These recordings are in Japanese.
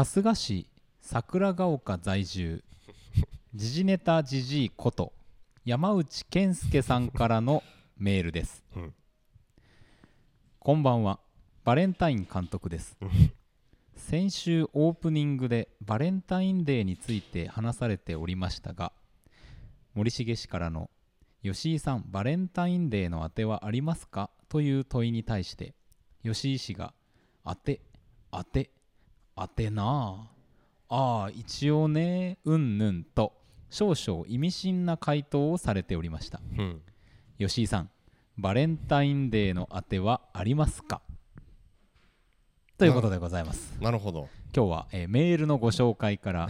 春日市桜ヶ丘在住。時事ネタじじいこと山内健介さんからのメールです、うん。こんばんは。バレンタイン監督です。うん先週オープニングでバレンタインデーについて話されておりましたが森重氏からの「吉井さんバレンタインデーのあてはありますか?」という問いに対して吉井氏が「あてあてあてな。あああ一応ねうんぬん」と少々意味深な回答をされておりました。うん。吉井さんバレンタインデーのあてはありますか？ということでございます。なるほど。今日は、えーメールのご紹介から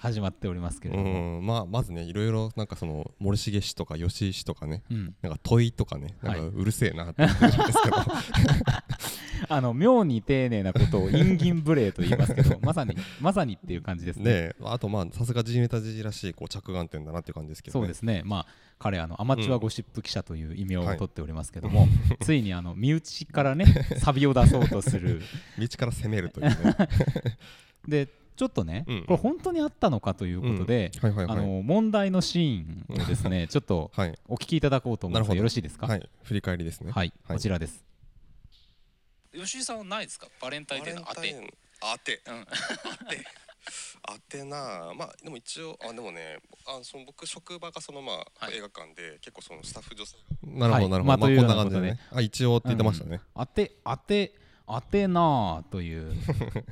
始まっておりますけれうども、んまあまずねいろいろなんかその森重氏とか吉井氏とかねうん、なんか問いとかねなんかはい。うるせえなって思ってるんですけど あの妙に丁寧なことを陰銀無礼と言いますけど まさにまさにっていう感じですね。ねえ。あとまあさすがジネタジジらしいこう着眼点だなっていう感じですけどね。そうですね。まあ彼あのアマチュアゴシップ記者という異名を取っておりますけども、ついにあの身内からねサビを出そうとする。道から攻めるというね。でちょっとね、うん。これ本当にあったのかということで、はいはいはい。あの問題のシーンをですねちょっとはい。お聞きいただこうと思うんですがなるほどよろしいですか？はい。振り返りですね。はい、はい。こちらです吉井さんはないですか？バレンタインデーの当て。当て。うん。当て。当てな。あまあでも一応あでもねあその僕職場がそのまあ、はい。映画館で結構そのスタッフ女性なるほはい。どなるほど、まあこんな感じでね。あ一応って言ってましたね、当て当て当てなあという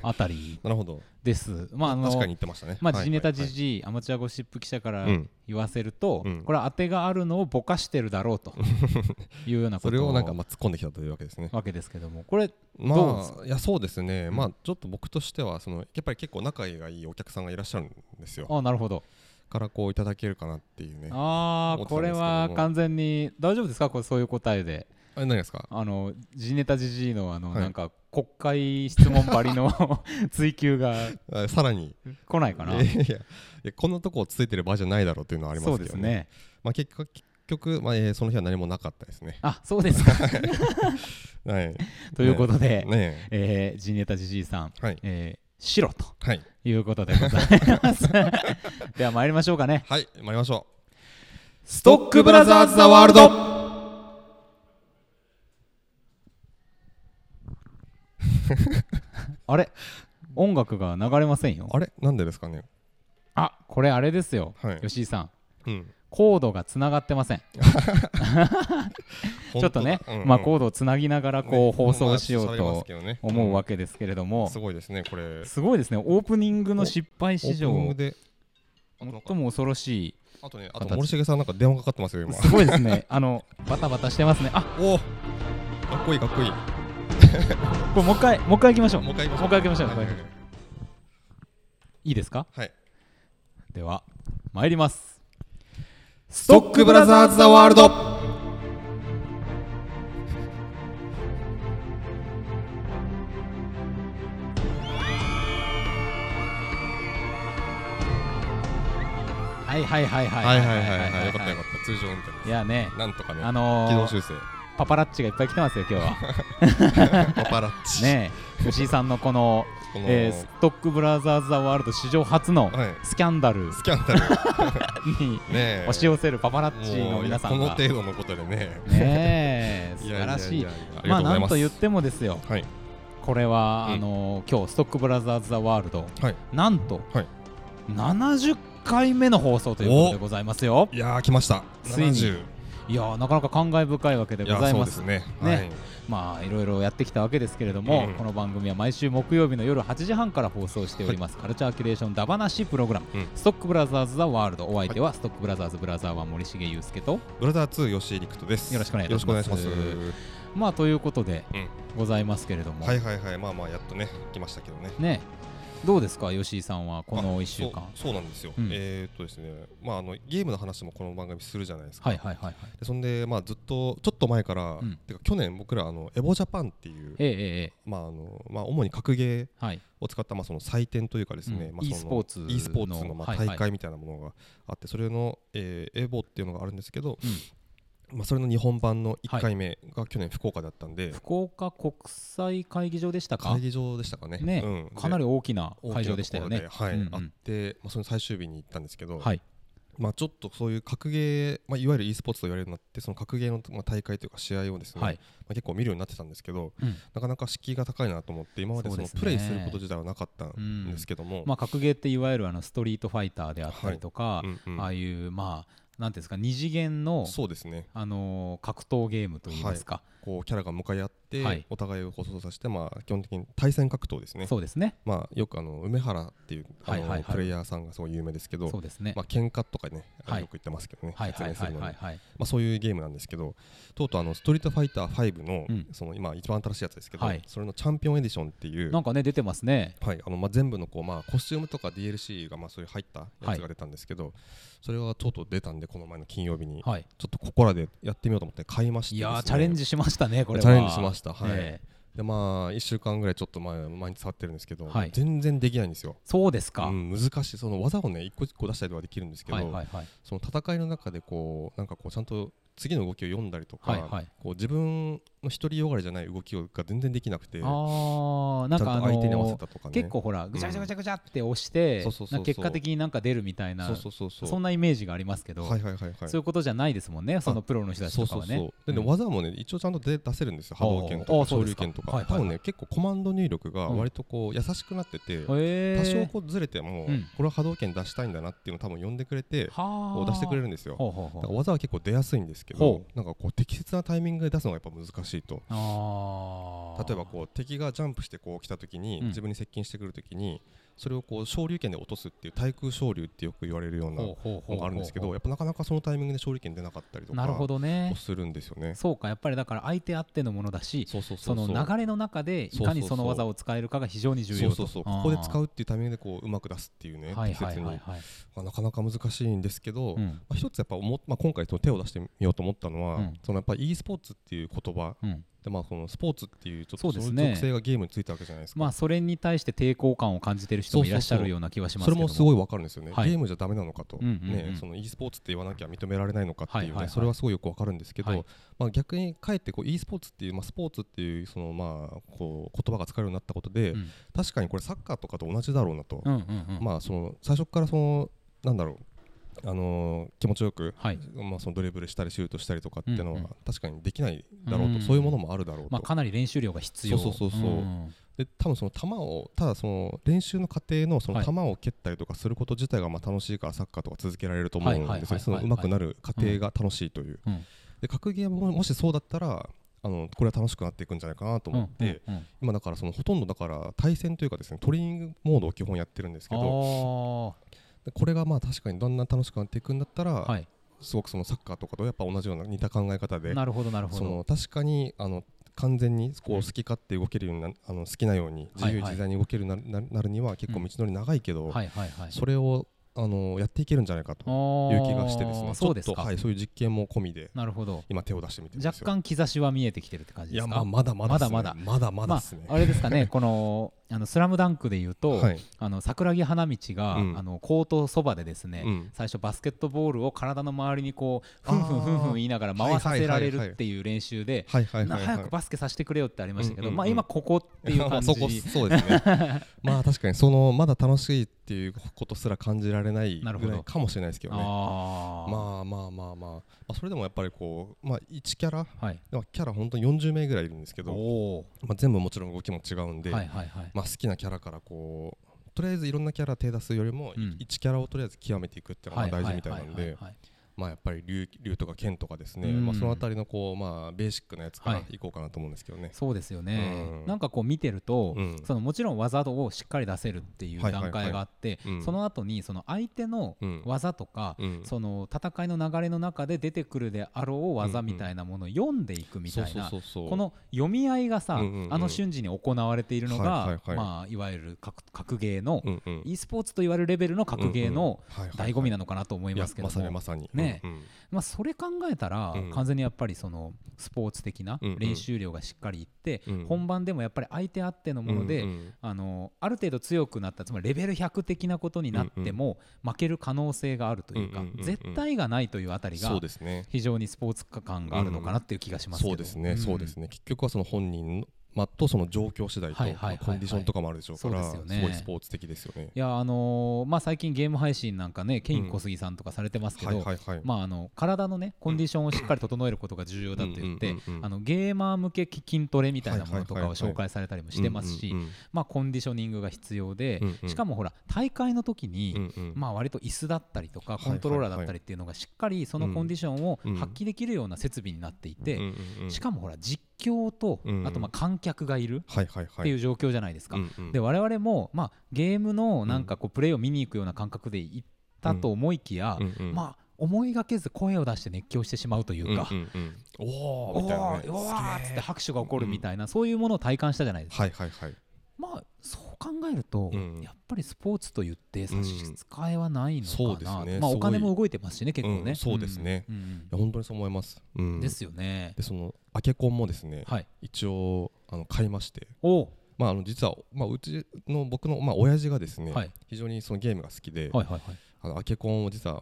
あたり なるほど。ですまああの確かに言ってましたね。まあ、はい時事ネタはいはい。時事、アマチュアゴシップ記者からうん。言わせると、うん。これは当てがあるのをぼかしてるだろうと いうようなことそれをなんかまあ突っ込んできたというわけですね。わけですけどもこれどう？まあいやそうですね、まあちょっと僕としてはそのやっぱり結構仲がいいお客さんがいらっしゃるんですよ。あなるほど。からこういただけるかなっていうね。ああこれは完全に大丈夫ですか？これそういう答えであれ何ですか？あの時事ネタ時事のあの、はい。なんか国会質問ばりの 追及があさらに。来ないかな、いやいやいやこんなとこをついてる場合じゃないだろうっていうのはありまそうすけどね。ですね。まあ結果結局、まあえーその日は何もなかったですね。あそうですか。はい。ということで、ね。えー、ジネタジジイさん、はい。えー白とはい。いうことでございます。では参りましょうかね。はい参りましょストックブラザーズ・ザ・ワールドあれ？音楽が流れませんよ。うあれ？なんでですかね？あこれあれですよ、はい。吉井さん。うん。コードがつながってません。ちょっとね、まあコードをつなぎながらこう放送しようと思うわけけですけれども、すごいですねこれ。すごいですね。オープニングの失敗オ史上最も恐ろしい。あとねあと形森重さんなんか電話かかってますよ今。すごいですね。あのバタバタしてますね。あおおかっこいいかっこいい これもう一回もう一回行きましょう。もう一回行きましょう。もう一回行きましょう。はいはいい。いですか？はい。では参ります。ストックブラザーズ・ザ・ワールド。はいはいはいはい。はいはいはいはい。よかったよかった。通常運転です。いやねなんとかねあのー、軌道修正パパラッチがいっぱい来てますよ今日は。パパラッチ。ねえ吉井さんのこの、このえーストックブラザーズ・ザ・ワールド史上初ののはい。スキャンダル。スキャンダル。に押し寄せるパパラッチの皆さんが。程度のことでね。ねえ 素晴らしい。まあないんと言ってもですよ。はい。これは、うんあのー今日ストックブラザーズ・ザ・ワールド、はい。なんと、はい。70回目の放送ということでございますよ。いやー来ました。ついに70いやーなかなか感慨深いわけでございまですすね。ね。はい。まあいろいろやってきたわけですけれども、うん。この番組は毎週木曜日の夜8時半から放送しております、カルチャーキュレーションダバなしプログラム、うん。ストックブラザーズ・ザ・ワールド。お相手はストックブラザーズ・ブラザー1森重裕介とブラザー2吉井陸斗です。よろしくお願いします。よろしくお願いしまあということでうん。ございますけれども、はいはいはい。まあまあやっとね来ましたけどね。ねどうですか吉井さんはこのあ1週間？そうなんですよ、うん。えーっとですねまああのゲームの話もこの番組するじゃないですか、はいはいはいはい。でそんでまあずっとちょっと前から、うん。てか去年僕らあのエボジャパンっていうええまああのまあ主に格ゲーはい。を使ったまあその祭典というかですね、うん。まあその e スポーツの e スポーツのまあ大会みたいなものがあってそれの、えーエボっていうのがあるんですけど、まあ、それの日本版の1回目が去年福岡だったんで、福岡国際会議場でしたか？会議場でしたかね。ね。うん、かなりで大きな会場でしたよね。はい。うんうん。あって、まあ、その最終日に行ったんですけど、はい。まあ、ちょっとそういう格ゲー、まあ、いわゆる e スポーツと言われるようになってその格ゲーの、まあ、大会というか試合をですね、はい。まあ、結構見るようになってたんですけどうん。なかなか敷居が高いなと思って今までそのプレイすること自体はなかったんですけども、まあ格ゲーっていわゆるあのストリートファイターであったりとかうんうん。ああいうまあなんていうんですか二次元のそうですね。あのー格闘ゲームといいますかこうキャラが向かい合って、はい。お互いをこう操作して、まあ、基本的に対戦格闘ですね。そうですね。まあ、よくあの梅原っていうあの、プレイヤーさんがすごい有名ですけどそうですね。まあ喧嘩とかね、はい。よく言ってますけどね、はい説明するのに。はいはいまあ、そういうゲームなんですけどとうとうあのストリートファイター5の,、うん。その今一番新しいやつですけど、はい。それのチャンピオンエディションっていうなんかね出てますね。はい。あのまあ、全部のこう、まあ、コスチュームとか DLC がまあそういう入ったやつが出たんですけど、それがとうとう出たんでこの前の金曜日に、はい。ちょっとここらでやってみようと思って買いましていやチャレンジしましたねこれは。チャレンジしました。はい。ええ。でまあ1週間ぐらいちょっと前毎日触ってるんですけど、はい。全然できないんですよ、そうですか、うん、難しい。その技をね一個一個出したりとかできるんですけど、はいはいはい。その戦いの中でこうなんかこうちゃんと次の動きを読んだりとか、はいはい。こう自分の独りよがりじゃない動きが全然できなくて。ああなんとかあの相手に合わせーたとかね。結構ほらぐちゃぐちゃぐちゃぐちゃって押して結果的になんか出るみたいなそうそうそうそう。そんなイメージがありますけど、はいはいはいはい。そういうことじゃないですもんねそのプロの人たちそうそうとかはねそう。でね、うん技もね一応ちゃんと出出せるんですよ波動拳あとか。昇竜拳とか、はいはいはい。多分ね結構コマンド入力がうん。割とこう優しくなってて、多少こうずれても、うん。これは波動拳出したいんだなっていうのを多分呼んでくれて出してくれるんですよ。技は結構出やすいんですけどほなんかこう適切なタイミングで出すのがやっぱ難しいとあー。例えばこう敵がジャンプしてこう来た時に、うん。自分に接近してくる時にそれをこう昇竜拳で落とすっていう対空昇竜ってよく言われるようなのがあるんですけどやっぱなかなかそのタイミングで昇竜拳出なかったりとかなるほどね。するんですよね。そうかやっぱりだから相手あってのものだしその流れの中でいかにその技を使えるかが非常に重要と。そうそうここで使うっていうタイミングでこううまく出すっていうねはい適切にまあなかなか難しいんですけど、うん。まあ、一つやっぱ思っ、まあ、今回その手を出してみようと思ったのは、うん。そのやっぱり e スポーツっていう言葉うんで、まあ、そのスポーツっていうちょっと属性がゲームについたわけじゃないですか、まあそれに対して抵抗感を感じてる人もいらっしゃるような気はしますけどそれもすごいわかるんですよね、はい。ゲームじゃダメなのかと、うんうんうん。ね、その e スポーツって言わなきゃ認められないのかっていうね、はいはいはい。それはすごいよくわかるんですけど、はい。まあ、逆にかえってこう e スポーツっていう、まあ、スポーツっていうそのまあこう言葉が使えるようになったことで、うん。確かにこれサッカーとかと同じだろうなと、うんうんうん。まあその最初からそのなんだろうあのー気持ちよく、はい。まあ、そのドリブルしたりシュートしたりとかっていうのはうんうん。確かにできないだろうと、うん。そういうものもあるだろうと、まあかなり練習量が必要。そうそうそうそう。ん。で多分その球をただその練習の過程のそのはい。球を蹴ったりとかすること自体がまあ楽しいからサッカーとか続けられると思うんですよその上手くなる過程が楽しいという、うん。で格ゲーももしそうだったらあのこれは楽しくなっていくんじゃないかなと思って、うんうんうん今だからそのほとんどだから対戦というかですねトレーニングモードを基本やってるんですけどこれがまあ確かにだんだん楽しくなっていくんだったら、あはい。すごくそのサッカーとかとやっぱ同じような似た考え方でなるほどなるほそどの確かにあの完全にこう好き勝手動けるようになあの好きなように自由自在に動けるようになななるには結構道のり長いけど、はいはいはい。それをあのやっていけるんじゃないかとあいう気がしてですね。そうですはい、そういう実験も込みでなるほど。今手を出してみて若干兆しは見えてきてるって感じいですか？やまあまだまだね。まだまだ。まだまですね、あ、あれですかね。このあのスラムダンクで言うと、はい。あの桜木花道が、うん。あのコートそばでですね、うん。最初バスケットボールを体の周りにこうふんふんふんふん言いながら回させられるっていう練習で早くバスケさせてくれよってありましたけど、うんうんうん。まあ今ここっていう感じ。そこそうですね。まあ確かにそのまだ楽しいっていうことすら感じられないぐらいかもしれないですけどね。まあまあまあまあ、まあ、それでもやっぱりこう、まあ、1キャラはい。まあキャラ本当に40名ぐらいいるんですけど、まあ、全部もちろん動きも違うんで、はいはいはい。まあ、好きなキャラからこうとりあえずいろんなキャラ手出すよりも、うん。1キャラをとりあえず極めていくっていうのがまあ大事みたいなんで。ははいまあやっぱり竜竜とか剣とかですね、うん。まあ、そのあたりのこう、まあ、ベーシックなやつからはい。いこうかなと思うんですけどね。そうですよね、うん。なんかこう見てると、うん。そのもちろん技をしっかり出せるっていう段階があって、うん。その後にその相手のうん。技とか、うん。その戦いの流れの中で出てくるであろう技みたいなものを読んでいくみたいなこの読み合いがさ、うんうんうん。あの瞬時に行われているのが、はいはいはい。まあ、いわゆる格格ゲーの、うんうん。e スポーツと言われるレベルの格ゲーの醍醐味なのかなと思いますけども、まさにまさに、ねね。うんうん。まあ、それ考えたら、うん。完全にやっぱりそのスポーツ的な練習量がしっかりいって、うん。本番でもやっぱり相手あってのもので、あのある程度強くなったつまりレベル100的なことになっても負ける可能性があるというか、絶対がないというあたりが非常にスポーツ感があるのかなっていう気がしますけど、そうですね、ん。そうですね。結局はその本人のまあとその状況次第と、はいはいコンディションとかもあるでしょうからすごいスポーツ的ですよね。いやあのーまあ、最近ゲーム配信なんかねケイン小杉さんとかされてますけど、まあ、あの体のねコンディションをしっかり整えることが重要だと言ってうんうんうんうん。あのゲーマー向け筋トレみたいなものとかを紹介されたりもしてますしまあコンディショニングが必要でしかもほら大会の時うにまあ割と椅子だったりとかはいコントローラーだったりっていうのがしっかりそのコンディションをうん発揮できるような設備になっていてしかもほら実況とあとまあ観客がいるっていう状況じゃないですか。で我々もまあゲームのなんかこうプレーを見に行くような感覚で行ったと思いきやまあ思いがけず声を出して熱狂してしまうというかうんうんうん。おおーみたいなね。ーおーっつって拍手が起こるみたいなそういうものを体感したじゃないですか。はいはいはいまあそう考えるとうん。やっぱりスポーツと言って差し支えはないのそうですかなねすごいまあお金も動いてますしね結構ね。うん。そうですね。うん。本当にそう思います、ううん。んですよね。でそのアケコンもですね、はい。一応あの買いまして。お。まああの実はまあうちの僕のまあ親父がですね、はい。非常にそのゲームが好きで、はいはいはい。あのアケコンを実は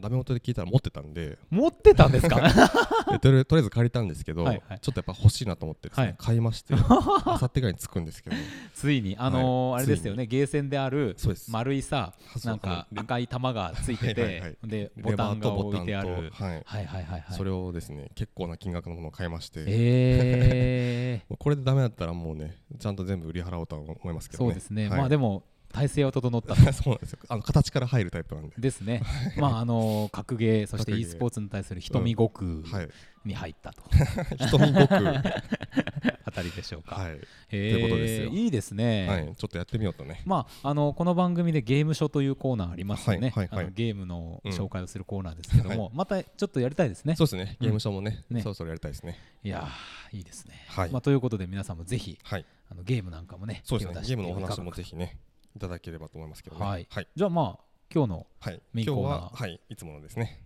ダメ元で聞いたら持ってたんで。持ってたんですか？でとりあえずとりあえず借りたんですけどはいはい。ちょっとやっぱ欲しいなと思ってですね、はい。買いまして あさってぐらいに着くんですけど。ついにあのーはい。あれですよねゲーセンである丸いさなんか赤い玉がついてはいはいはい。てでレボタンが置いてある。と、はい。はいはいはいはい。それをですね結構な金額のものを買いまして、え もうこれでダメだったらもうねちゃんと全部売り払おうとは思いますけどね。そうですね。はい。まあでも体勢は整ったと。そうなんですよ。あの形から入るタイプなんで。ですね。まああのー格ゲーそして e ー。スポーツに対する瞳悟空はいに入ったと。瞳悟空。は あたりでしょうか。い、へということですよ。えいいですね。はい、ちょっとやってみようとね。まあ、あのこの番組でゲーム書というコーナーありますよね、はい。はい。はい。ゲームのうん。紹介をするコーナーですけども、はまたちょっとやりたいですね。そうですね。ゲームショーもね,、ね。そろそろやりたいですね。いやーいいですね。はい。まあ、ということで皆さんもぜひはい。あのゲームなんかもねそうですね。ゲームのお話もぜひねいただければと思いますけどね。はい。はい、じゃあまあ今日のはい、メイン今日コーナー。ははい。いつものですね。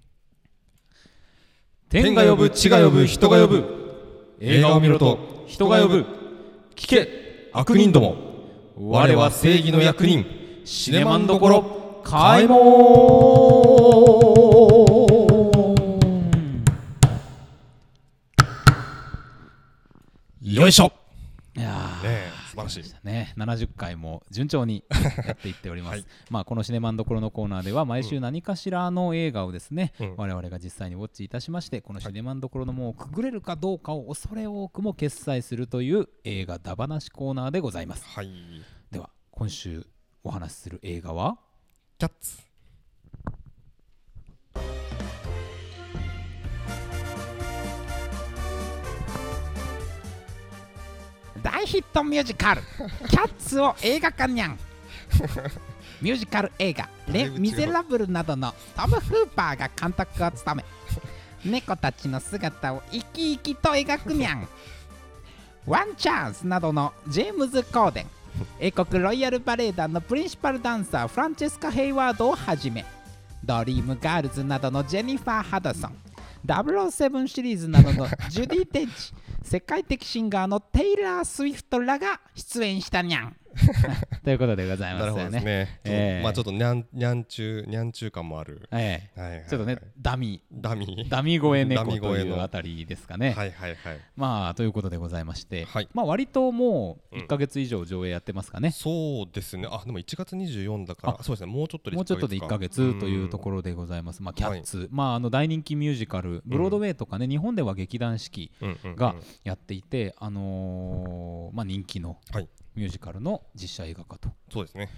天が呼ぶ地が呼ぶ人が呼ぶ。映画を見ろと人が呼ぶ。聞け悪人ども。我は正義の役人。シネマンどころ開門。よいしょえ素晴らしいね、70回も順調にやっていっております、はい。まあこのシネマンどころのコーナーでは毎週何かしらの映画をですね、うん。我々が実際にウォッチいたしましてこのシネマンどころの門をくぐれるかどうかを恐れ多くも決済するという映画だばなしコーナーでございます。はい。では今週お話しする映画は？キャッツヒットミュージカル「キャッツ」を映画化にゃん。ミュージカル映画「レ・ミゼラブル」などのトム・フーパーが監督を務め 猫たちの姿を生き生きと描くにゃん。ワンチャンスなどのジェームズ・コーデン。英国ロイヤルバレエ団のプリンシパルダンサーフランチェスカ・ヘイワードをはじめドリームガールズなどのジェニファー・ハドソン。007シリーズなどのジュディ・デンチ世界的シンガーのテイラー・スウィフトらが出演したにゃん ということでございなるほどですね。ええ。まあちょっとにゃんにゃんちゅうにゃんちゅう感もある。ええ。はいはいはい。ちょっとねダミダミー。ダミ声猫というあたりですかね、はいはいはい。まあということでございまして、はい。まあ割ともううん。1か月以上上映やってますかね、そうですね。あでも1月24だからそうですね。もうちょっとでもうちょっとで1か月というとろころでございます。まあ、キャッツ、まあ、あの大人気ミュージカル、ブロードウェイとかね、日本では劇団四季がやっていて、あのーまあ、人気のはいミュージカルの実写映画化と。そうですね。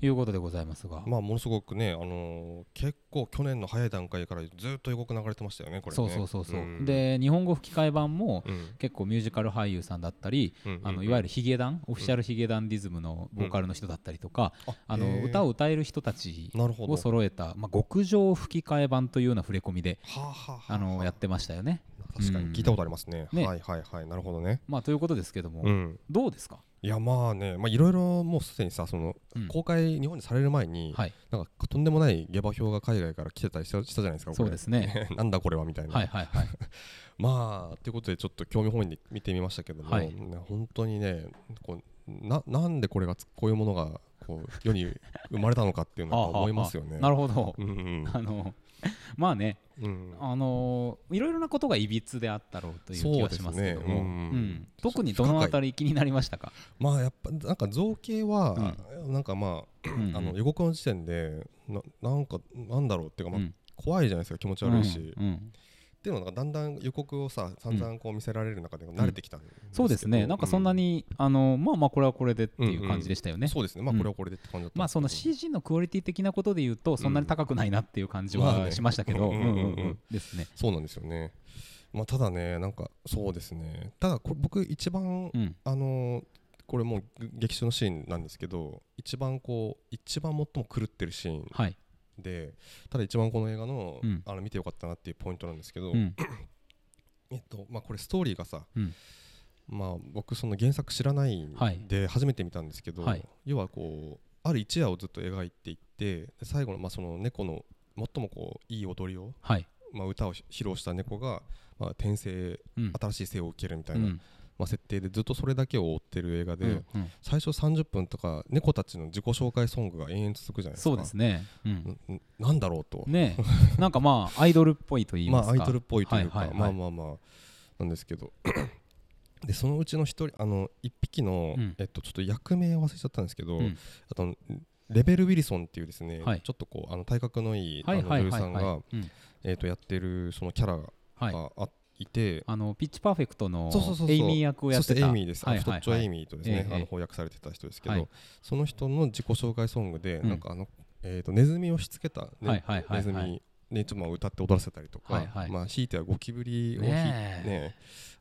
いうことでございますが、まあものすごくねあのー結構去年の早い段階からずっと予告流れてましたよねこれね。そうそうそうそう、ん。で日本語吹き替え版もうん。結構ミュージカル俳優さんだったり、うんあのいわゆるヒゲダン、オフィシャルヒゲダンディズムのボーカルの人だったりとか、あのへー。歌を歌える人たちを揃えた、まあ、極上吹き替え版というような触れ込みで、はあはあは。ああのやってましたよね。確かに聞いたことありますね。ね。はいはいはい。なるほどね。まあ、ということですけども、うん。どうですか？いやまあねまあいろいろもうすでにさそのうん。公開日本にされる前に、はい。なんかとんでもない下馬評が海外から来てたりしたしたじゃないですかそうですね。なんだこれはみたいな、はいはいはい。まあということでちょっと興味本位で見てみましたけども、はい。ね本当にねこうななんでこれがつこういうものがこう世に生まれたのかっていうのは思いますよね。なるほど。うんうん。あの まあねうん。あのいろいろなことがいびつであったろうという気はしますけども、ね。うん。うん。特にどのあたり気になりましたか、まあやっぱなんか造形は、なんかまあうんうん。あの予告の時点でななんかなんだろうっていうか、まあうん。怖いじゃないですか。気持ち悪いし、うんうんっていうのがだんだん予告をさ散々こう見せられる中で慣れてきたんですけど。そうですね。なんかそんなに、あのまあまあこれはこれでっていう感じでしたよね、そうですね。まあうん。これはこれでって感じだったんまあその CG のクオリティ的なことで言うとそんなに高くないなっていう感じはしましたけど、うんうんうん。うんうんうん。ですね。そうなんですよね。まあただねなんかそうですね。ただこれ僕一番うん。あのーこれもう劇中のシーンなんですけど一番こう一番最も狂ってるシーン。はい、でただ一番この映画の,、うん。あの見てよかったなっていうポイントなんですけど、うん。えっとまあこれストーリーがさ、うん。まあ僕その原作知らないんはい。で初めて見たんですけど、はい。要はこうある一夜をずっと描いていってで最後のまあその猫の最もこういい踊りを、はい、まあ、歌を披露した猫が、まあ、転生うん。新しい生を受けるみたいな、うんまあ、設定でずっとそれだけを追ってる映画で、うんうん。最初30分とか猫たちの自己紹介ソングが延々続くじゃないですか。そうですね、うん。なんだろうと、ねえ。なんかまあアイドルっぽいと言いますか。まあアイドルっぽいというか、はいはいはい。まあまあまあなんですけど。でそのうちの一人あの一匹の、うん。えっとちょっと役名を忘れちゃったんですけど、うん。あとレベル・ウィルソンっていうですね、はい。ちょっとこうあの体格のいい、女優さんが、えっとやってるそのキャラはい。があいて、あのピッチパーフェクトのエイミー役をやってた。エイミーです、はいはいはい。太っちょエイミーとですね、ええあの翻訳されてた人ですけど、はい。その人の自己紹介ソングで、うん。なんかあの、えー、とネズミをしつけた、ねはいはいネズミにちょっとまあ歌って踊らせたりとか、はいはい。まあ、ひいてはゴキブリをひいねえ。ね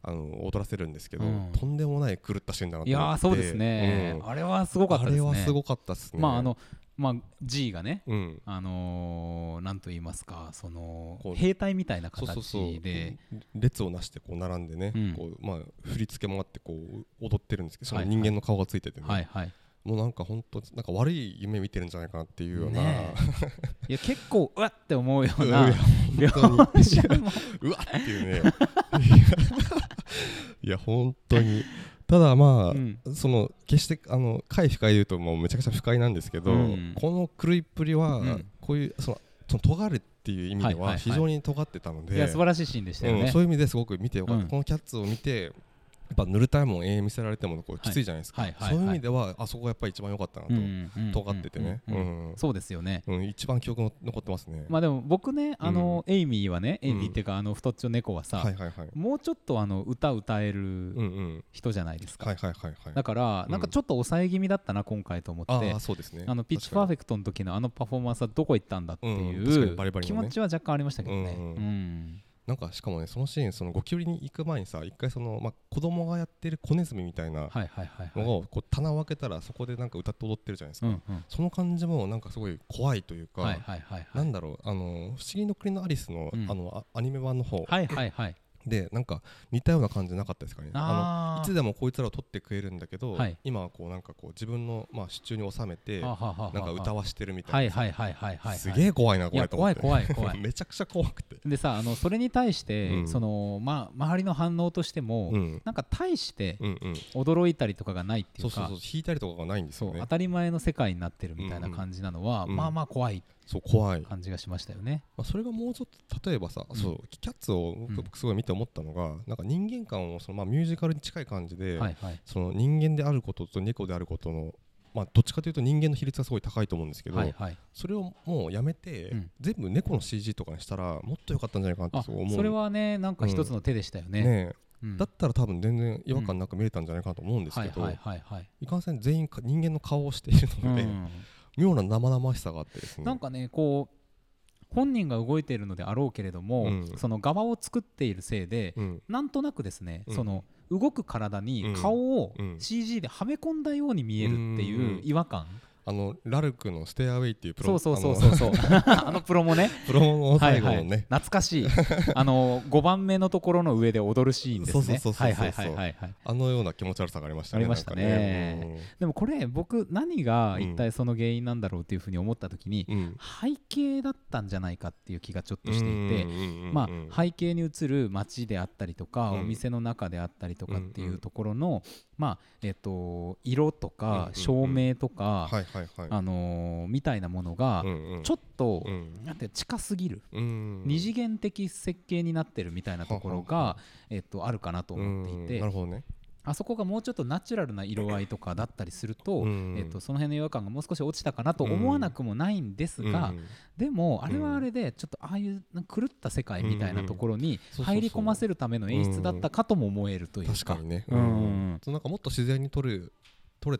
あの踊らせるんですけど、うん。とんでもない狂ったシーンだなとい思って。やーそうですね、うん。あれはすごかったですね。あれはすごかったですね。まああのまあ G がねうん。あのー、なんと言いますかその兵隊みたいな形で列をなしてこう並んでね、うん。こうまあ、振り付けもあってこう踊ってるんですけどその人間の顔がついててね、はいはい。もうなんか本当なんか悪い夢見てるんじゃないかなっていうような、ねいや結構うわって思うよう いな うわっていうね。いや 本当にただまあ、うん。その決してあの回不快で言うともうめちゃくちゃ不快なんですけど、うん。この狂いっぷりは、うん。こういうそのその尖るっていう意味ではいはいははい。非常に尖ってたので、いや素晴らしいシーンでしたよね。うんそういう意味ですごく見てよかった、うん。このキャッツを見てやっぱ塗るタイムを永遠見せられてもこうきついじゃないですか、はい。はい。はい。そういう意味ではあそこがやっぱり一番良かったなと、尖っててね、そうですよね。うん一番記憶の残ってますね、まあでも僕ねあのエイミーはねエイミーっていうかあの太っちょ猫はさはいはいはい。もうちょっとあの歌歌える人じゃないですか。はいはいはいはい。だからうん。なんかちょっと抑え気味だったな今回と思って。ああそうですね。あのピッチパーフフェクトの時のあのパフォーマンスはどこ行ったんだっていう気持ちは若干ありましたけどね。うんなんかしかもねそのシーンそのゴキブリに行く前にさ一回そのまあ子供がやってる子ネズミみたいな。のをこう棚を開けたらそこでなんか歌って踊ってるじゃないですか、うんうんその感じもなんかすごい怖いというか、はいはいはいはい。なんだろうあの不思議の国のアリスの,、うんあのあアニメ版の方はいはいはい。でなんか似たような感じなかったですかね。あのあいつでもこいつらを取ってくれるんだけど、はい。今はこうなんかこう自分のまあ手中に収めてなんか歌わしてるみたいいはいはいはいはい。すげえ怖いなこれ。と思って怖い怖い怖い。めちゃくちゃ怖くて、でさあのそれに対して、うん。そのまあ周りの反応としても、うん、なんか大してうんうん。驚いたりとかがないっていかそううそうそう弾いたりとかがないんですよね。そう当たり前の世界になってるみたいな感じなのは、うん。まあまあ怖いそう怖い、ま感じがしましたよね。あ、それがもうちょっと例えばさ、うん。そうキャッツをうん。僕すごい見て思ったのが、なんか人間観をそのまあミュージカルに近い感じで、はいはい。その人間であることと猫であることのまあどっちかというと人間の比率がすごい高いと思うんですけど、はいはい。それをもうやめて、うん。全部猫の CG とかにしたらもっと良かったんじゃないかなって思う。それはねなんか一つの手でしたよね。ねうん。だったら多分全然違和感なく見れたんじゃないかなと思うんですけど、はいかんせん全員か人間の顔をしているので、うん妙な生々しさがあってですね。なんかねこう本人が動いているのであろうけれども、うん。その側を作っているせいで、うん。なんとなくですね、うん。その動く体にうん顔をうん。CG ではめ込んだように見えるっていう違和感、あのラルクの「ステアウェイ」っていうプロそうそうそうそうそう。あのプロもね。プロモの最後はいはい。のね、懐かしい。あの5番目のところの上で踊るシーンですね。そうそうそうそうそうはいはいはいはいはい。あのような気持ち悪さがありましたねありましたね。なんかでもこれ僕何が一体その原因なんだろうっていうふうに思った時に、うん。背景だったんじゃないかっていう気がちょっとしていて、てまあ、背景に映る街であったりとか、うん。お店の中であったりとかってうんいうところの、まあえっと色とか照明とか、みたいなものがちょっっと、うん。なんて近すぎる、うん。二次元的設計になってるみたいなところが、えっと、あるかなと思っていうん。て、なるほどねあそこがもうちょっとナチュラルな色合いとかだったりすると,、うん。えっとその辺の違和感がもう少し落ちたかなと思わなくもないんですが、うん。でもあれはあれでちょっとああいう狂った世界みたいなところに入り込ませるための演出だったかとも思えるという。か確かにねう。ん。なんかもっと自然に撮る撮れ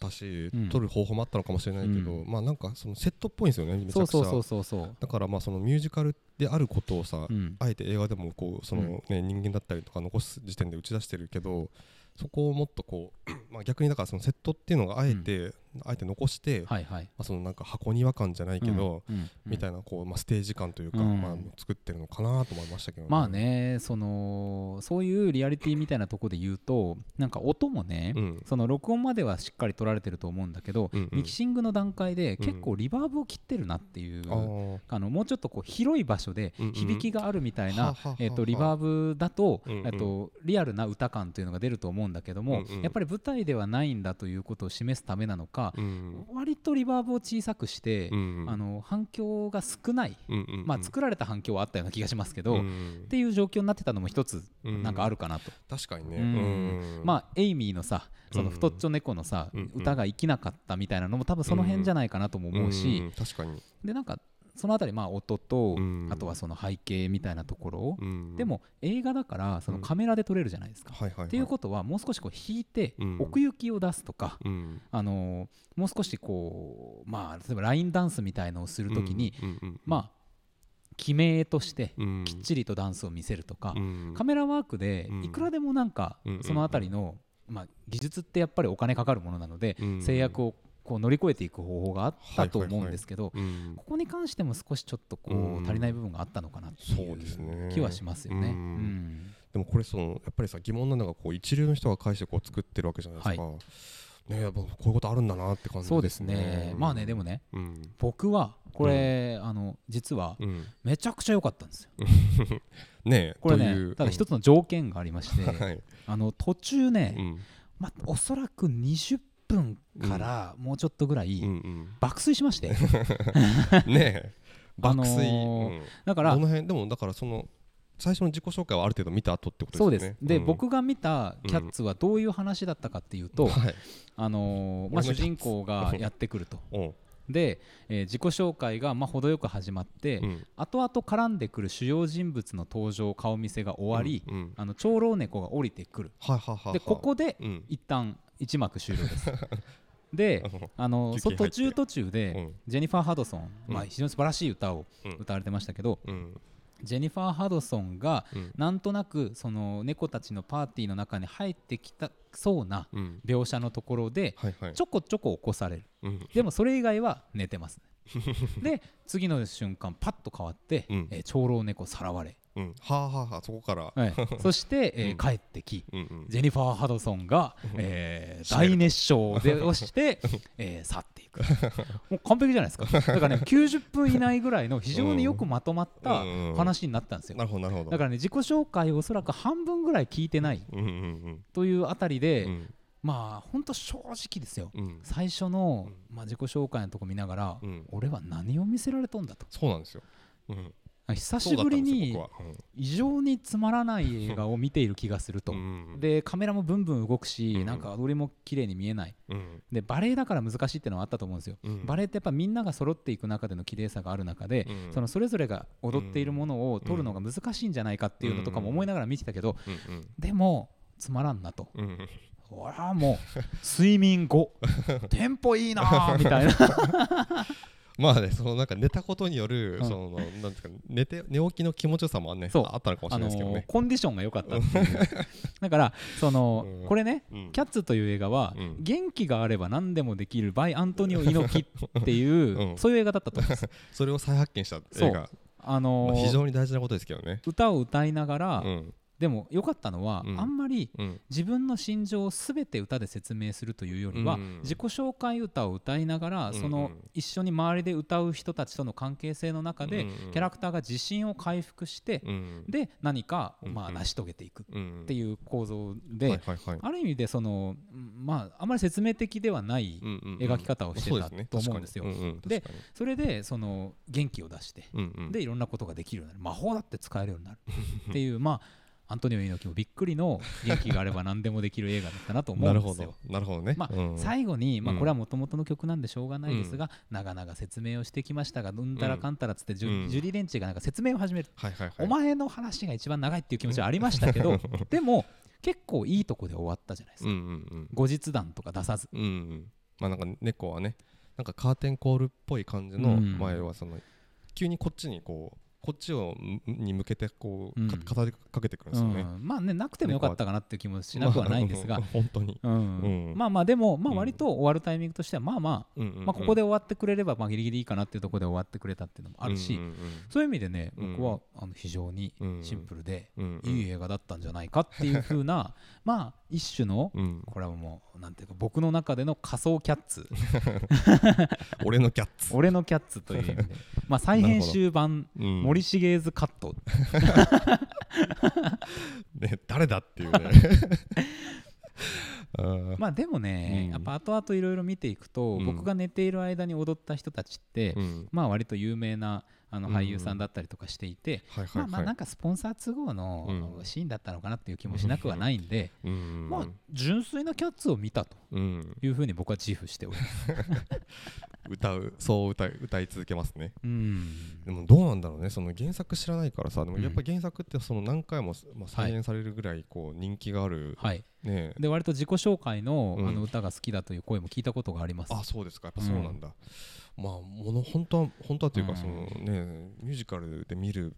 たしうん。撮る方法もあったのかもしれないけどうまあなんかそのセットっぽいんですよねめちゃくちゃ。そうそうそうそうそう。だからまあそのミュージカルであることをさうん。あえて映画でもこうそのね人間だったりとか残す時点で打ち出してるけどそこをもっとこうまあ逆にだからそのセットっていうのがあえてあえて残してまはいはい。あそのなんか箱庭感じゃないけどうんうんみたいなこうまあステージ感というかうん。まあ作ってるのかなと思いましたけどまあねそのそういうリアリティみたいなところで言うとなんか音もね、うん。その録音まではしっかり取られてると思うんだけど、うんうん。ミキシングの段階で結構リバーブを切ってるなっていう、あのもうちょっとこう広い場所で響きがあるみたいなえっとリバーブだとえっとリアルな歌感というのが出ると思うんだけどもやっぱり舞台ではないんだということを示すためなのかうん。割とリバーブを小さくしてうん。あの反響が少ない。まあ作られた反響はあったような気がしますけどっうんていう状況になってたのも一つうん。なんかあるかなと。確かにね。まあエイミーのさその太っちょ猫のさ歌が生きなかったみたいなのも多分その辺じゃないかなとも思うし。ん。確かに。でなんかそのあたりまあ音とうん。あとはその背景みたいなところうん。でも映画だからそのカメラで撮れるじゃないですか。っていうことはもう少しこう引いてうん。奥行きを出すとか、うん。あのーもう少しこうまあ例えばラインダンスみたいのをするときに、まあ記名としてうん。きっちりとダンスを見せるとか、うん。カメラワークでうん。いくらでもなんかうんそのあたりの、まあ、技術ってやっぱりお金かかるものなので、うん。制約をこう乗り越えていく方法があったと思うんですけど、うん。ここに関しても少しちょっとこうん。う足りない部分があったのかなっていそうですね。う気はしますよね。うん。うん。でもこれそのやっぱりさ疑問なのがこう一流の人が解釈を作ってるわけじゃないですか、ねやっぱこういうことあるんだなって感じそうですね、まあねでもねうん僕はこれ、あの実はうん。めちゃくちゃ良かったんですよ。ねえこれねただ一つの条件がありまして、うん。はい。あの途中ね、うん。まあ、おそらく20分からもうちょっとぐらいうんうん。爆睡しまして、ねえ。あの爆睡、ーうん。だからどの辺？でもだからその最初の自己紹介はある程度見た後ってことそうでよね。です。すで、僕が見たキャッツはどういう話だったかっていうと、はい。あのーまあ、主人公がやってくると。うん。で、えー自己紹介がまあ程よく始まって、うん。後々絡んでくる主要人物の登場顔見せが終わり、うんうん。あの長老猫が降りてくる。はいはいはいはい。でここでうん。一旦一幕終了です。であのそ途中途中うでん。ジェニファー・ハドソン、まあ、うん非常に素晴らしい歌をうん。歌われてましたけど、うん。ジェニファー・ハドソンがうん。なんとなくその猫たちのパーティーの中に入ってきたそうなうん。描写のところでちょこちょこ起こされる。うん。でもそれ以外は寝てます、で次の瞬間パッと変わって、うん。えー長老猫さらわれ、うん。はあはあはあそこから。はい、そして、えーうん。帰ってきうんうん。ジェニファー・ハドソンが、えー大熱唱でをして、えー去っていく。もう完璧じゃないですか。だからね90分以内ぐらいの非常によくまとまったうん話になったんですよ。なるほどなるほど。だからね自己紹介をおそらく半分ぐらい聞いてないうんうんというあたりで、うん。うんまあ本当正直ですよ。うん。最初の、まあ、自己紹介のとこ見ながら、うん。俺は何を見せられとんだと。そうなんですよ。うん久しぶりに異常につまらない映画を見ている気がすると、うん。でカメラもブンブン動くし、うん。なんか踊りも綺麗に見えない。うん。でバレエだから難しいっていうのはあったと思うんですよ、うん。バレエってやっぱみんなが揃っていく中での綺麗さがある中で、うん。そのそれぞれが踊っているものを撮るのが難しいんじゃないかっていうのとかも思いながら見てたけど、うん。でもつまらんなと。うん。うん俺はもう睡眠後。テンポいいなーみたいな まあねそのなんか寝たことによる、うん。そのなんですか寝て寝起きの気持ちよさもねそう。あったのかもしれないですけどね、コンディションが良かったっていう。だからその、うん。これねうん「キャッツ」という映画は、うん。元気があれば何でもできる by アントニオ猪木っていう、うん。そういう映画だったと思うんです。それを再発見した映画、あのーまあ非常に大事なことですけどね。歌を歌いながら、うんでも良かったのは、うん。あんまりうん。自分の心情を全て歌で説明するというよりは、うん。自己紹介歌を歌いながら、うんその一緒に周りで歌う人たちとの関係性の中で、うんキャラクターが自信を回復して、うん。で何か、うんまあ、成し遂げていくっうん。ていう構造で、ある意味でその、うんまあ、あまり説明的ではない描き方をしてたと思うんですよ。でそれでその元気を出して、でいろんなことができるようになる。魔法だって使えるようになるっていう まあアントニオ猪木もびっくりの元気があれば何でもできる映画だったなと思うんですよ。ど。なるほどね。まあうん。最後に、まあ、うん。これはもともとの曲なんでしょうがないですが、長々説明をしてきましたが、うん。たらかんたらっつってジュ,、うん。ジュリー・レンチがなんか説明を始める、はいはいはい。お前の話が一番長いっていう気持ちはありましたけど でも結構いいとこで終わったじゃないですか、うんうん後日談とか出さず。うんうん。まあなんか猫はねなんかカーテンコールっぽい感じのうん。前はその急にこっちにこうこっちをむに向けてこううん。か語りかけてくるんですよね。うん。まあねなくてもよかったかなっていう気もしなくはないんですが。まあ、本当に。うん。うん。まあまあでも、まあ、うん。割と終わるタイミングとしてはまあまあ、まあ、ここで終わってくれればまあギリギリいいかなっていうところで終わってくれたっていうのもあるし、そういう意味でねうん。僕はあの非常にうん。シンプルでいい映画だったんじゃないかっていう風な まあ一種のうん。これはもうなんていうか僕の中での仮想キャッツ。俺のキャッツ。俺のキャッツという意味で。まあ再編集版うん森重図カット。ね誰だっていうね。まあでもねうん。やっぱ後々いろいろ見ていくとうん。僕が寝ている間に踊った人たちってうん。まあ割と有名なあのうん俳優さんだったりとかしていてまあまあはいなんかスポンサー都合のうん。シーンだったのかなっていう気もしなくはないんでうん。まあ純粋なキャッツを見たとうん。いうふうに僕は自負しております。歌うそう歌い歌い続けますね。うん。でもどうなんだろうね。その原作知らないからさ。でもうん。やっぱ原作ってその何回も、まあ、再現されるぐらいこう人気がある、はい、ね。で割と自己紹介の,、うん。あの歌が好きだという声も聞いたことがあります。あそうですか。やっぱそうなんだ、まあもの本当は本当はというか、うん。そのねミュージカルで見る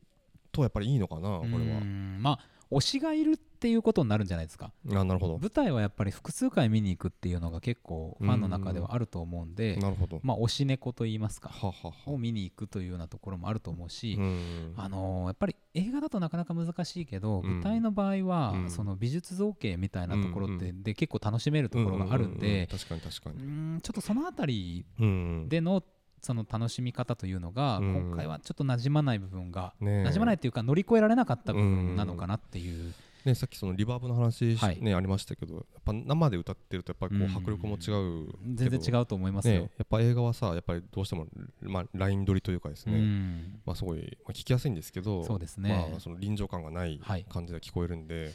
とやっぱりいいのかなこれは。うん。まあ推しがいるっていうことになるんじゃないですか。あなるほど。舞台はやっぱり複数回見に行くっていうのが結構ファンの中ではあると思うんで、なるほど。まあ推し猫と言いますかはははを見に行くというようなところもあると思うし、うん。あのーやっぱり映画だとなかなか難しいけど、うん。舞台の場合は、うん。その美術造形みたいなところって、で結構楽しめるところがあるんうううで、確かに確かうにんちょっとそのあたりうん。でのその楽しみ方というのが、うん。今回はちょっと馴染まない部分が、ねえ。馴染まないというか乗り越えられなかった部分なのかなっていう、ね、さっきそのリバーブの話し、はい。ね、ありましたけどやっぱ生で歌ってるとやっぱりこう迫力も違う全然違うと思いますね、よ。やっぱ映画はさやっぱりどうしても、まあ、ライン取りというかですうね、ん。まあ、すごい、まあ、聞きやすいんですけどそうですね。まあ、その臨場感がないはい。感じが聞こえるんで、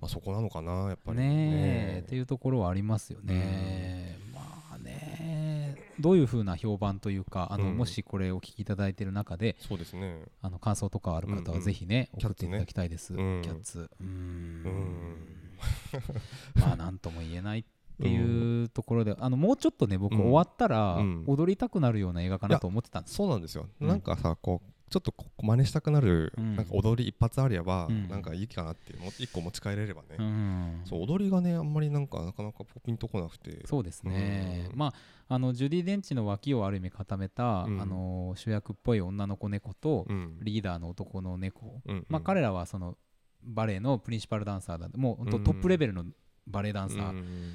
まあ、そこなのかなやっぱり。ねえ。っていうところはありますよね。まあねどういうふうな評判というかあの、うん。もしこれお聞きいただいている中でそうですね。あの感想とかある方はぜひね、送っていただきたいです。うん。キャッツ。うーん。うん。まあなんとも言えないっていうところで、あのもうちょっとね僕うん。終わったらうん。踊りたくなるような映画かなと思ってたんですよ。そうなんですよ、うんなんかさこうちょっと真似したくなる、うん。なんか踊り一発あれば、うん。なんかいいかなって一個持ち帰れればね、うん。そう踊りがねあんまりなんかなかなかポピンとこなくて。そうですね、うん。まああのジュディ・デンチの脇をある意味固めた、うん。あの主役っぽい女の子猫と、うん。リーダーの男の猫、うんまあ、彼らはそのバレエのプリンシパルダンサーだ。もうトップレベルのバレエダンサー。うん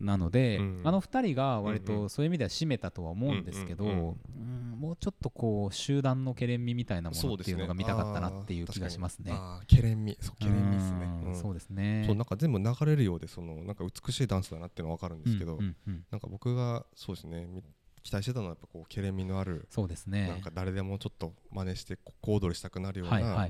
なので、うん。あの2人が割とそういう意味では締めたとは思うんですけど、うんうんうん。もうちょっとこう集団のけれんみみたいなものっていうのが見たかったなっていう気がしますね。けれんみそうけれんみですね。うん。うんそうですね。そうなんか全部流れるようでそのなんか美しいダンスだなっていうのは分かるんですけど、うんうんうん。なんか僕がそうですねみ期待してたのはやっぱこうけれんみのある、そうですなんね。か誰でもちょっと真似してこ小躍りしたくなるような。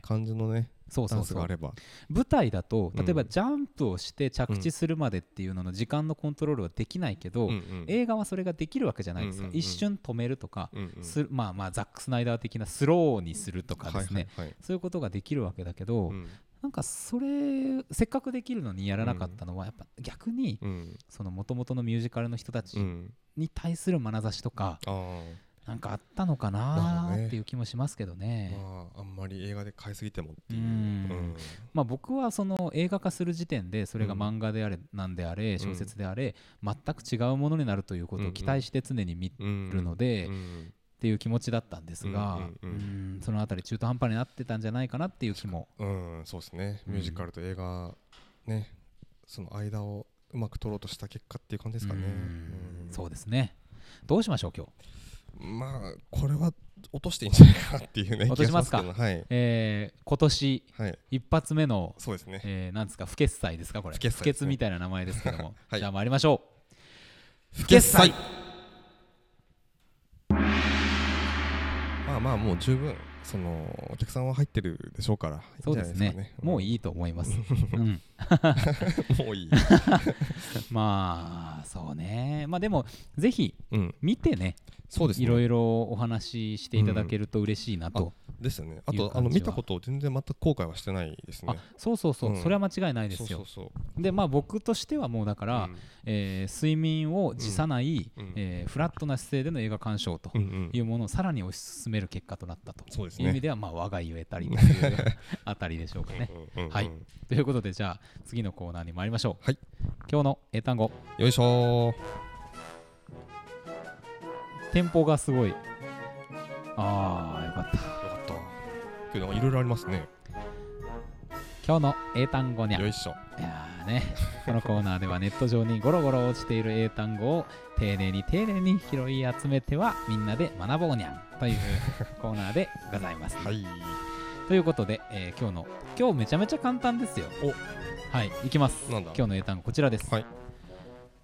感じのねダそうそうそう。ンスがあれば。舞台だとうん。例えばジャンプをして着地するまでっていうのの時間のコントロールはできないけど、うんうん映画はそれができるわけじゃないですか、うんうんうん。一瞬止めるとか、うんうん。すまあまあザック・スナイダー的なスローにするとかですね、はいはいはい。そういうことができるわけだけど、うんなんかそれせっかくできるのにやらなかったのはやっぱ逆にうん。その元々のミュージカルの人たちうん。に対する眼差しとか、あなんかあったのかなっていう気もしますけどね。まああんまり映画で買いすぎてもっていう。う、ん。まあ、僕はその映画化する時点でそれがうん。漫画であれなんであれ小説であれ全く違うものになるということを期待して常に見うんるのでうんっていう気持ちだったんですがうんうんうん。うんそのあたり中途半端になってたんじゃないかなっていう気も。うんそうですね。うん。ミュージカルと映画ねその間をうまく取ろうとした結果っていう感じですかね。うん。うん。そうですね。どうしましょう今日？まあこれは落としていいんじゃないかなっていうね 落としますか。はい。えー今年はい。一発目のそうですね。えーなんですか不決裁ですかこれ。不決みたいな名前ですけども。はい。じゃあ参りましょう。不決裁まあまあもう十分そのお客さんは入ってるでしょうからそうですね。もういいいと思います。うん。いもういい。まあそうね。まあでもぜひうん。見てね。そうですね。いろいろお話ししていただけると嬉しいなと、ですよね。あとあの見たことを全然全く後悔はしてないですね。あそうそうそう、うん。それは間違いないですよ。そうそうそう。でまあ僕としてはもうだから、うん。えー睡眠を辞さない、うん。えーフラットな姿勢での映画鑑賞というものをさらに推し進める結果となったとそうですね。いう意味ではまあ我がゆえたりという あたりでしょうかね。はい。ということでじゃあ次のコーナーに参りましょう。はい。今日の英単語。よいしょー。テンポがすごい。ああよかった。よかった今日なんかいろいろありますね今日の英単語にゃ。いよいしょやーね、このコーナーではネット上にゴロゴロ落ちている英単語を丁寧に丁寧に拾い集めてはみんなで学ぼうにゃんというコーナーでございます。はいということで、えー今日の今日めちゃめちゃ簡単ですよ。はい、いきます。なんだ？今日の英単語こちらです。はい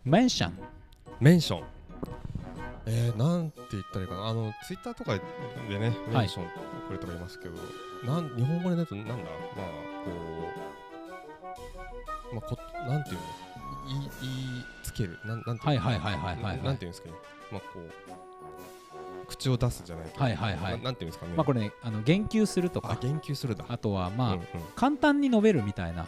mention。mention えー、なんて言ったらいいかなあのツイッターとかでねメンションくれてもいますけど、なん日本語で言うとなんだまあこうまあこなんていうの？言い言いつける？なんなんていうの？はいはいはいはいはいはい。なんていうんですかね？まあこう口を出すじゃないけどはいはいはい。ななんていうんですかね。まあこれね、あの言及するとか、あ言及するだ。あとはまあ、うんうん。簡単に述べるみたいな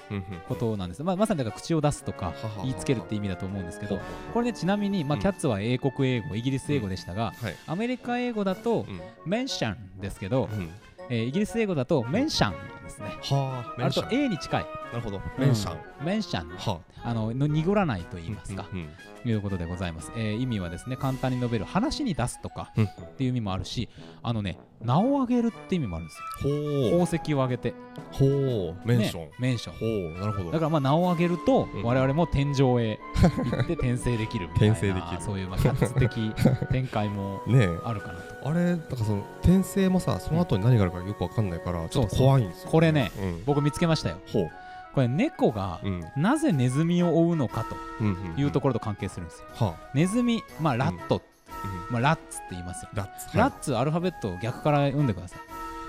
ことなんです。まあ、まさにだから口を出すとか言いつけるって意味だと思うんですけどこれねちなみに、まあ、うん。キャッツは英国英語、イギリス英語でしたが、はい。アメリカ英語だとうん。メンションですけど、うん。えーイギリス英語だとメンションですね。はああれと A に近い。なるほど。メンシャン、うんメンション。はあ。のの濁らないと言いますか、うんうんいうことでございます、えー意味はですね簡単に述べる話に出すとかうん。っていう意味もあるしあのね名を挙げるって意味もあるんですよ。宝石を挙げて。ほう。メンション、ねメンション。ほう。なるほど。だからまあ名を挙げるとうん。我々も天井へ行って転生できるみたいな 転生できる。そういうまあキャッツ的展開もあるかなと。あれなんかその転生もさその後に何があるかよくわかんないからちょっと怖いんですよ、これねうん、僕見つけましたよ。ほうこれ猫がうん。なぜネズミを追うのかとうんうんいうところと関係するんですよ。はネズミまあラット、あ、うん、まあ、ラッツって言いますよ。ラッツ。ラッツアルファベットを逆から読んでください。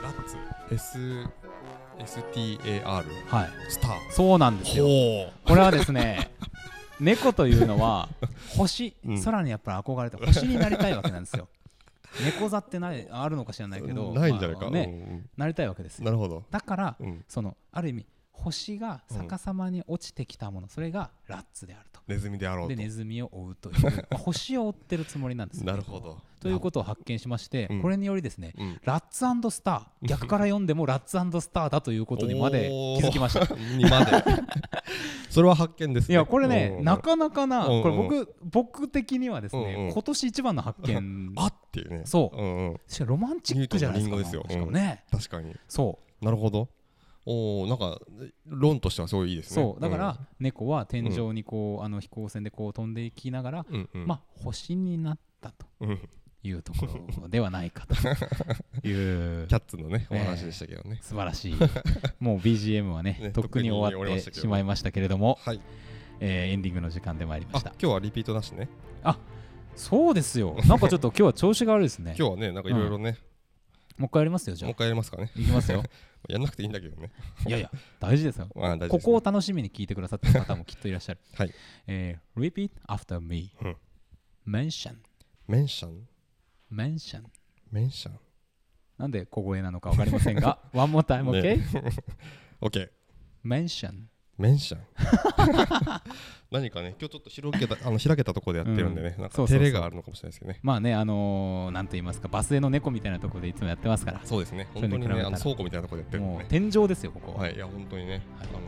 ラッツ S STAR はい。スター。そうなんですよ。ほこれはですね 猫というのは星、うん。空にやっぱり憧れて星になりたいわけなんですよ。猫座ってないあるのか知らないけどないんじゃないか、まあね、なりたいわけですなるほど、だからうん、そのある意味星が逆さまに落ちてきたもの、それがラッツであると。ネズミであろうと。でネズミを追うという。ま あ星を追ってるつもりなんです。よなるほど。ということを発見しまして、うん。これによりですねうん。ラッツスター。逆から読んでもラッツスターだということにまで気づきました。にまで。それは発見ですね。いやこれねうん。なかなかなうんうん。これ僕僕的にはですうんうねん。今年一番の発見。あっていうね。そう。うんうん、しかもロマンチックじゃないですかしかもね。確かに。そなるほどおおなんか論としてはすごいいいですうね。そうだから猫は天井にこうあの飛行船でこう飛んでいきながらうん。うんうん。まあ星になったとうん。いうところではないかと。いう。キャッツのねお話でしたけどね、素晴らしい。もう BGM はねねとっくに終わってしまいましたけれどもはいえーエンディングの時間で参りまあした。今日はリピートなしね。そうですよ。なんかちょっと今日は調子が悪いですね。今日はねなんかいろいろね、もう一回やりますよじゃあ。もう一回やりますかね。いきますよ。やんなくていいんだけどね。いやいや大事ですよ。まあ大丈夫ですここを楽しみに聞いてくださってる方もきっといらっしゃる。はい。えー、repeat after me. うん。mention, メンシャン mention？メンシャンなんで小声なのかわかりませんが、one more time, ね。okay? OK mention, メンシャン何かね今日ちょっと広げたあの開けたところでやってるんでね、なんかうんそうそうそう。照れがあるのかもしれないですけどね。まあねあのー、なんと言いますかバスへの猫みたいなところでいつもやってますから。そうですね。本当にねあの倉庫みたいなところでやってるんもうでね天井ですよここは、はいいや本当にね、はい。あの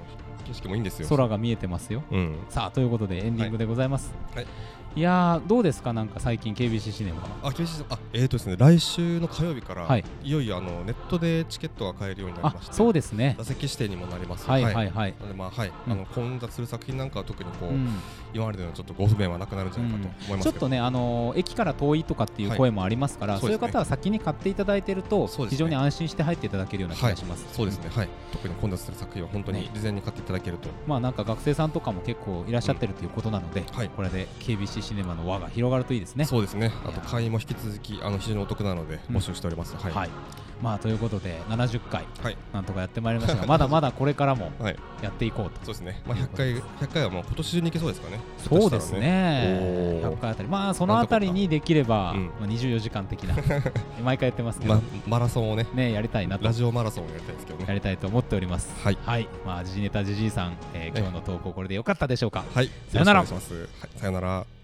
景色もいいんですよ。空が見えてますよ。うん。さあということでエンディングでございます、はい。い、やーどうですかなんか最近 KBC シネマあ、厳しいあ、えーとですね、来週の火曜日から、はい。い、よいよあのネットでチケットが買えるようになりあまして、そうですね。座席指定にもなります。はいはい。はい、なのでまあはい、うん。あの混雑する作品なんかは特にこう、うん。今までのちょっとご不便はなくなるんじゃないかと思いますけど、ちょっとね、あのー駅から遠いとかっていう声もありますから、はいそういう方は先に買っていただいていると、ね。非常に安心して入っていただけるような気がします。そうですね、はい、特に混雑する作品は本当にね事前に買っていただけると、まあなんか学生さんとかも結構いらっしゃってるということなので、はい。これで KBC シネマの輪が広がるといいですね。そうですね、あと会員も引き続きあの非常にお得なのでうん。募集しております。はい、はい、まあということで70回はい。なんとかやってまいりましたが、まだまだこれからも はい。やっていこうと。そうですね、まあ100回100回はもう今年中にいけそうですかね。そうですね。おー。100回あたり、まあそのあたりにできれば、うん。まあ24時間的な 毎回やってますけど、まマラソンをね、ねやりたいなと。ラジオマラソンをやりたいですけどね。やりたいと思っております。はい。はい、まあ時事ネタじじいさん、えー今日の投稿これでよかったでしょうか。はい、さよなら。さよなら。